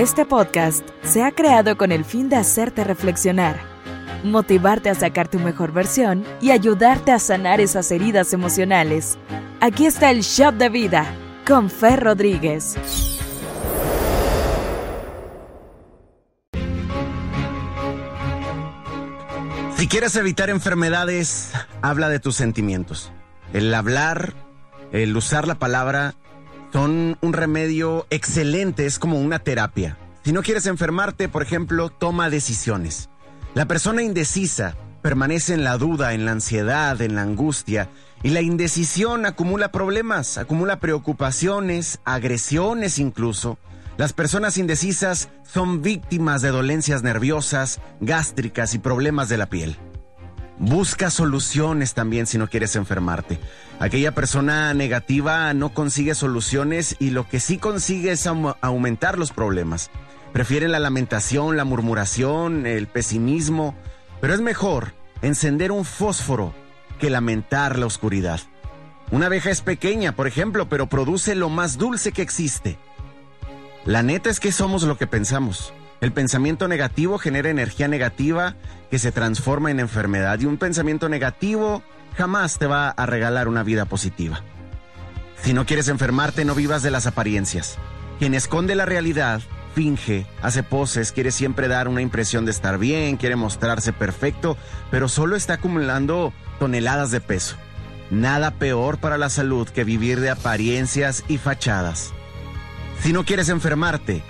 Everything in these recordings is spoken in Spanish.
Este podcast se ha creado con el fin de hacerte reflexionar, motivarte a sacar tu mejor versión y ayudarte a sanar esas heridas emocionales. Aquí está el Shop de Vida con Fer Rodríguez. Si quieres evitar enfermedades, habla de tus sentimientos. El hablar, el usar la palabra, son un remedio excelente, es como una terapia. Si no quieres enfermarte, por ejemplo, toma decisiones. La persona indecisa permanece en la duda, en la ansiedad, en la angustia, y la indecisión acumula problemas, acumula preocupaciones, agresiones incluso. Las personas indecisas son víctimas de dolencias nerviosas, gástricas y problemas de la piel. Busca soluciones también si no quieres enfermarte. Aquella persona negativa no consigue soluciones y lo que sí consigue es aumentar los problemas. Prefiere la lamentación, la murmuración, el pesimismo, pero es mejor encender un fósforo que lamentar la oscuridad. Una abeja es pequeña, por ejemplo, pero produce lo más dulce que existe. La neta es que somos lo que pensamos. El pensamiento negativo genera energía negativa que se transforma en enfermedad y un pensamiento negativo jamás te va a regalar una vida positiva. Si no quieres enfermarte, no vivas de las apariencias. Quien esconde la realidad, finge, hace poses, quiere siempre dar una impresión de estar bien, quiere mostrarse perfecto, pero solo está acumulando toneladas de peso. Nada peor para la salud que vivir de apariencias y fachadas. Si no quieres enfermarte,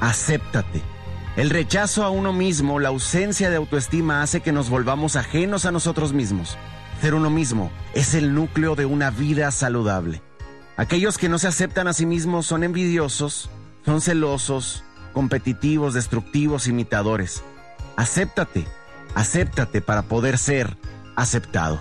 acéptate el rechazo a uno mismo, la ausencia de autoestima hace que nos volvamos ajenos a nosotros mismos. Ser uno mismo es el núcleo de una vida saludable. Aquellos que no se aceptan a sí mismos son envidiosos, son celosos, competitivos, destructivos, imitadores. Acéptate, acéptate para poder ser aceptado.